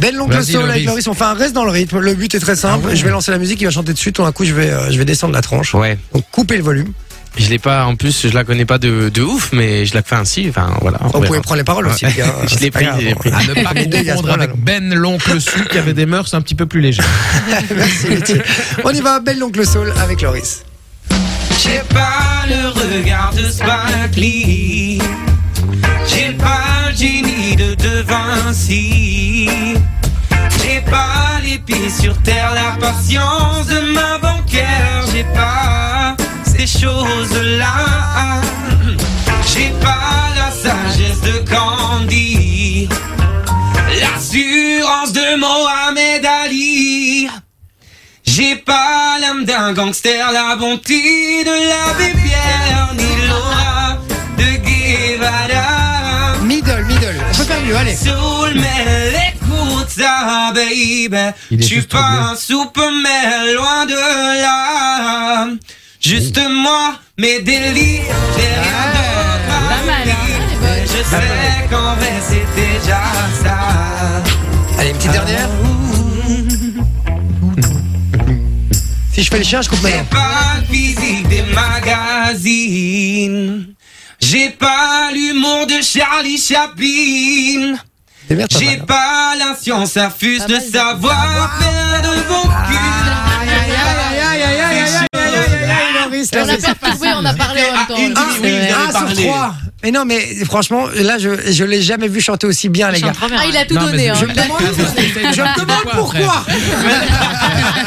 Ben l'oncle Vas-y, Soul avec Loris. On fait un reste dans le rythme. Le but est très simple. Ah ouais. Je vais lancer la musique, il va chanter dessus. Tout d'un coup, je vais, euh, je vais descendre la tranche. Ouais. Donc, coupez le volume. Je l'ai pas, en plus, je la connais pas de, de ouf, mais je la fais ainsi. Enfin, voilà. on Vous verra. pouvez prendre les paroles aussi, Ouais. les gars. Je l'ai pas pris, je l'ai pris. À ne pas Les deux, gars, confondre pas avec. Ben l'oncle Sou qui avait des mœurs un petit peu plus légères. Merci. On y va, Ben l'oncle Soul avec Loris. J'ai pas le regard de Spike de Vinci. J'ai pas les pieds sur terre, la patience de ma banquière. J'ai pas ces choses-là. J'ai pas la sagesse de Candy. L'assurance de Mohamed Ali. J'ai pas l'âme d'un gangster, la bonté de l'abbé Pierre, ni l'aura de Guevara. Peut faire mieux, allez. Soul, mais écoute ça, baby. Pas troublé. un Superman, loin de là. Juste moi, mes délires, j'ai rien d'autre à Pas mal, hein. dire. Mais Je sais qu'en vrai, c'est déjà ça. Allez, une petite dernière. Si je fais le chien, je coupe J'ai maintenant. pas le physique des magazines. J'ai pas l'humour de Charlie Chaplin. J'ai pas la science infuse de savoir faire de vos culs. On a peur que on a parlé en même temps. Une un sur trois. Mais non, mais franchement, là, je je l'ai jamais vu chanter aussi bien, les gars. Ah, il a tout donné. Je me demande pourquoi.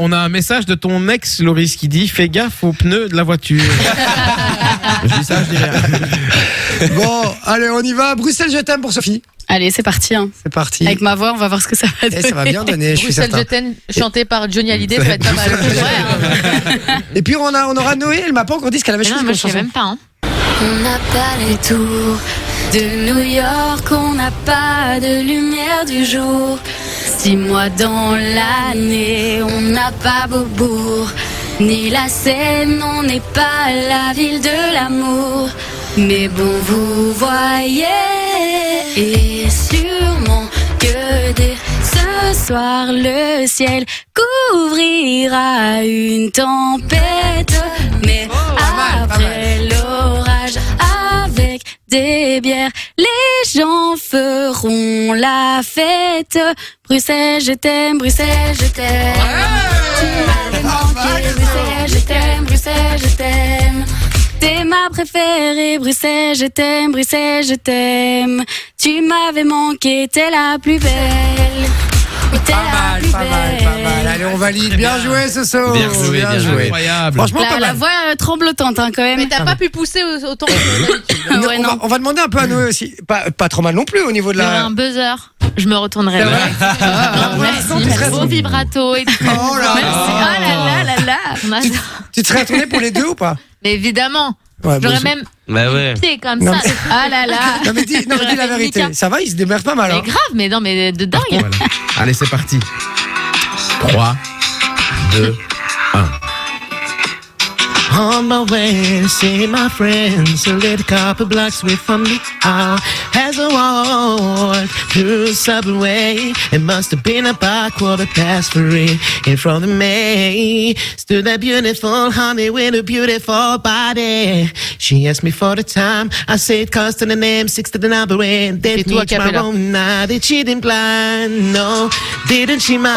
On a un message de ton ex, Loris, qui dit Fais gaffe aux pneus de la voiture je dis ça, je dis rien. Bon, allez, on y va. Bruxelles, je t'aime pour Sophie. Allez, c'est parti. hein. C'est parti. Avec ma voix, on va voir ce que ça va Et donner. ça va bien donner, je suis Bruxelles, certain. je t'aime, chanté par Johnny Hallyday, ça va être pas mal. Ouais, hein. Et puis on, a, on aura Noé, elle m'a pas encore dit ce qu'elle avait choisi moi je sais même pas. Hein. On n'a pas les tours de New York, on n'a pas de lumière du jour. Six mois dans l'année, on n'a pas Beaubourg, ni la Seine, on n'est pas la ville de l'amour. Mais bon, vous voyez, et sûrement que dès ce soir, le ciel couvrira une tempête. Mais après l'orage, avec des bières, les gens feront la fête. Bruxelles, je t'aime, Bruxelles, je t'aime. T'es ma préférée, Bruxelles, je t'aime, Bruxelles, je t'aime. Tu m'avais manqué, t'es la plus belle. T'es Pas la mal, plus pas mal, pas mal. belle. Allez, on valide. Bien joué, Soso. Bien joué, bien joué. Incroyable. Franchement, La, pas la voix euh, tremblotante hein, quand même. Mais t'as pas pu pousser au- autant que d'habitude. Non, Ouais, on, va, non. on va demander un peu à Noé aussi. Pas, pas trop mal non plus au niveau de Il y aurait la. un buzzer. Je me retournerai. C'est vrai Ouais. Ah, Non, ouais, merci. non, tu Beau vibrato et tout. Oh là Merci. Oh là là là là. On a- Tu te serais retourné pour les deux ou pas? Mais évidemment. Ouais, J'aurais même Bah ouais. pied comme Non, ça. mais- Ah là là. Non mais dis, non, mais dis la vérité. Ça va, il se démerde pas mal. Mais Hein. grave, mais non, mais de dingue. Voilà. Allez, c'est parti. 3, 2, 1. On my way to see my friends, a little couple blocks away from me. out. As I walked through the subway, it must have been about quarter past three. In front of me stood a beautiful honey with a beautiful body. She asked me for the time. I said, cost and the name, six to the number, and tout a reach my room. Now did she didn't blind? No, didn't she mind?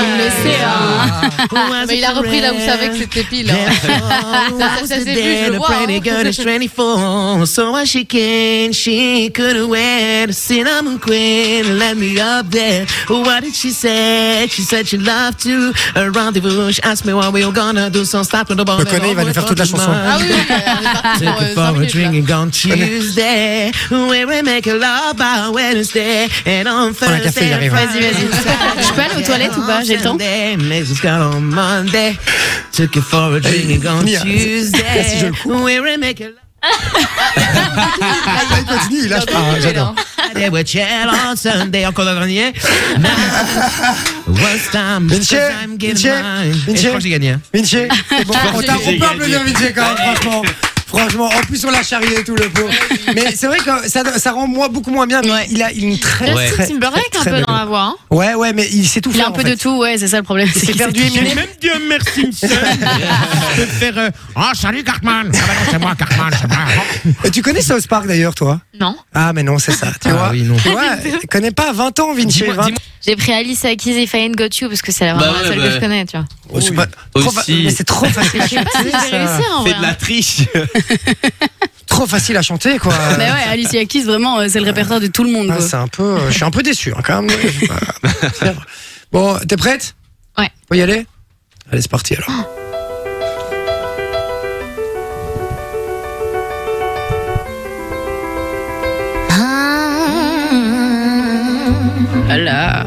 il le sait, hein. Mais il a repris là où vous savez que c'était pile. hein. ça, ça s'est vu, je le vois, hein. pretty girl is 24. So she can, she could wear the cinnamon queen. Let me up there. What did she say? She said she loved to a rendezvous. She asked me what we were gonna do. So stop with the ball. Le connaît, il va nous faire toute la chanson. Ah oui, Take for a on Tuesday, where we make a love on Wednesday, and on Prends un café, il Thursday. arrive. Vas-y, vas-y. Je peux aller aux toilettes ou pas? J'ai le temps. Took it for a drink on je Tuesday. we make a Ah, il continue, il lâche pas. hein, J'adore. They were chill on Sunday. Encore le dernier. Now, What's time? Vinci, Cause I'm getting Vinci, mine. Et je Vinci, crois que j'ai gagné. hein. Vinci, c'est bon. On peut applaudir Vinci quand même, franchement. Franchement, en plus on l'a charrié tout le pauvre. Mais c'est vrai que ça, ça rend moi beaucoup moins bien. Mais Ouais. il a une très, Ouais. très, Timberlake très, un très peu dans la voix. hein. Ouais, ouais, mais il sait tout Il a faire. un peu fait. de tout, ouais, c'est ça le problème. Il c'est sait qu'il faire sait du tout Eminem. faire. Même du Homer Simpson. Je peux faire. euh, Oh, salut Cartman. Ah bah non, c'est moi, Cartman. c'est moi. Tu connais South Park d'ailleurs, toi? Non. Ah, mais non, c'est ça. Tu Ah vois oui, non. Tu vois, connais pas 20 ans, Vinci. Dis-moi- 20 dis-moi- J'ai pris Alice Keys If I Ain't Got You parce que c'est vraiment Bah la ouais, seule bah que je ouais. connais, tu vois. Oh, c'est pas- trop Aussi. mais c'est trop facile à Je sais pas si je vais ça. réussir en Fais vrai. de la triche. Trop facile à chanter, quoi. Mais ouais, Alicia Keys, vraiment, euh, c'est le répertoire de tout le monde. Ah, quoi. c'est un peu, euh, je suis un peu déçu hein, quand même. Bon, t'es prête? Ouais. Faut y aller? Allez, c'est parti alors. Voilà.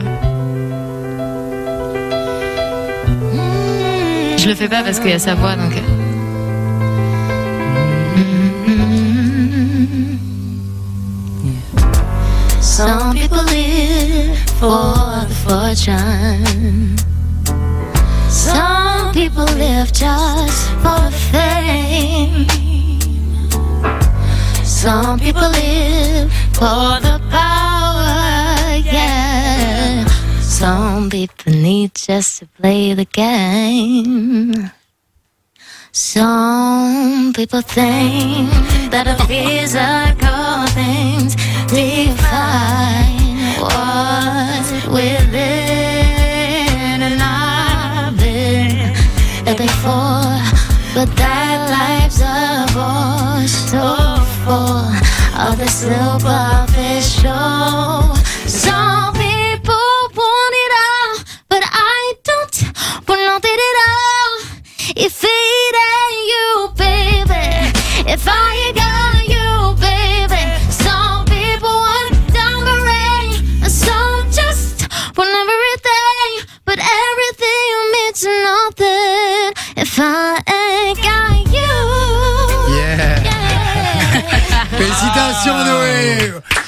Je le fais pas parce qu'il y a sa voix donc. Some people live for the fortune. Some people live just for the fame. Some people live for the power, yeah. Some people need just to play the game. Some people think that the physical things define what's within, and I've been there before, but that life's a bore so full of the superficial. Some people want it all, but I don't want it at all. If it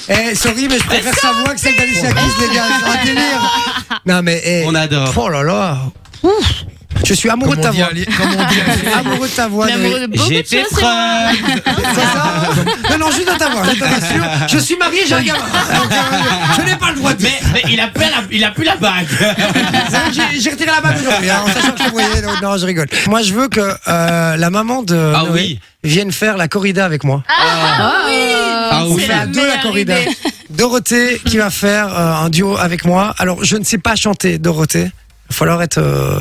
Eh, sorry, mais je préfère sa voix que celle d'Alicia Keys, les gars. C'est un délire. Non, mais, eh, On adore. Oh là là. Ouf. Je suis amoureux de ta Comme on dit voix. à l'é- comme on dit à l'é- Amoureux de ta voix, L'amoureux Noé. de beaucoup de choses. c'est vrai. preuve. C'est ça Non, non, juste de ta voix. Je suis marié, j'ai un gamin. Donc, euh, je n'ai pas le droit de Mais, mais il a plus la, il a plus la bague. J'ai- J'ai retiré la bague aujourd'hui, hein, en sachant que je voyais. donc Non, je rigole. Moi, je veux que euh, la maman de Ah Noé oui. vienne faire la corrida avec moi. Ah On oui. fait à deux la meilleure corrida. idée. Dorothée qui va faire euh, un duo avec moi. Alors, je ne sais pas chanter, Dorothée. Il va falloir être. euh,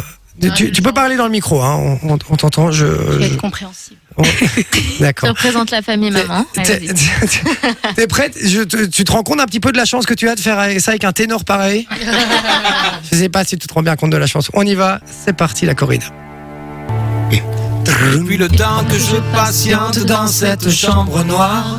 tu, tu peux parler dans le micro, hein, on, on- on t'entend. Je, je- être compréhensible. on- Je D'accord. représente la famille maman. T'es- Allez-y. t'es- T'es prête? Je te- Tu te rends compte un petit peu de la chance que tu as de faire ça avec un ténor pareil? Je sais pas si tu te rends bien compte de la chance. On y va, c'est parti la corrida. Depuis le temps que je patiente dans cette chambre noire,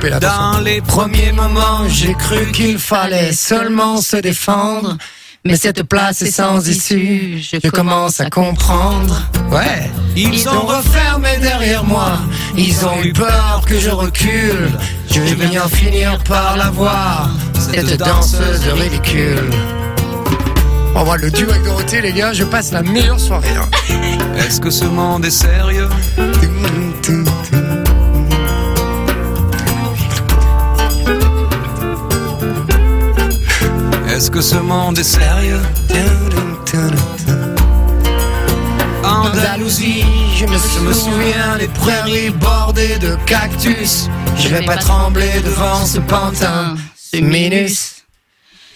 Couper là. Dans les Premiers moments, j'ai cru qu'il fallait seulement se défendre. Mais cette place est sans issue, je commence à comprendre. Ouais. Ils ont refermé derrière moi, ils ont eu peur que je recule. Je vais bien finir par la voir, cette danseuse ridicule. On va le duo avec Dorothée, les gars, je passe la meilleure soirée. hein. Est-ce que ce monde est sérieux? Que ce monde est sérieux? Andalousie, je me, je me souviens des prairies bordées de cactus. Je vais pas trembler devant ce pantin, ce minus.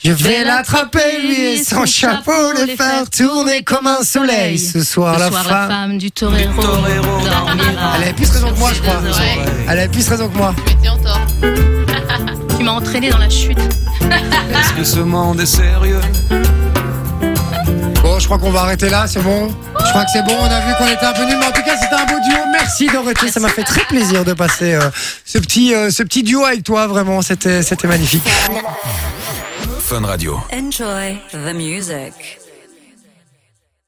Je vais l'attraper, lui et son chapeau, le faire tourner comme un soleil. Ce soir, la femme. du torero. Elle avait plus raison que moi, je crois. Elle avait plus raison que moi. En tort. M'as entraîné dans la chute. Est-ce que ce monde est sérieux Bon, je crois qu'on va arrêter là, c'est bon Je crois que c'est bon, on a vu qu'on était un peu nuls, mais en tout cas, c'était un beau duo. Merci Dorothée, ça m'a fait très plaisir de passer euh, ce, petit, euh, ce petit duo avec toi, vraiment, c'était c'était magnifique. Fun Radio. Enjoy the music.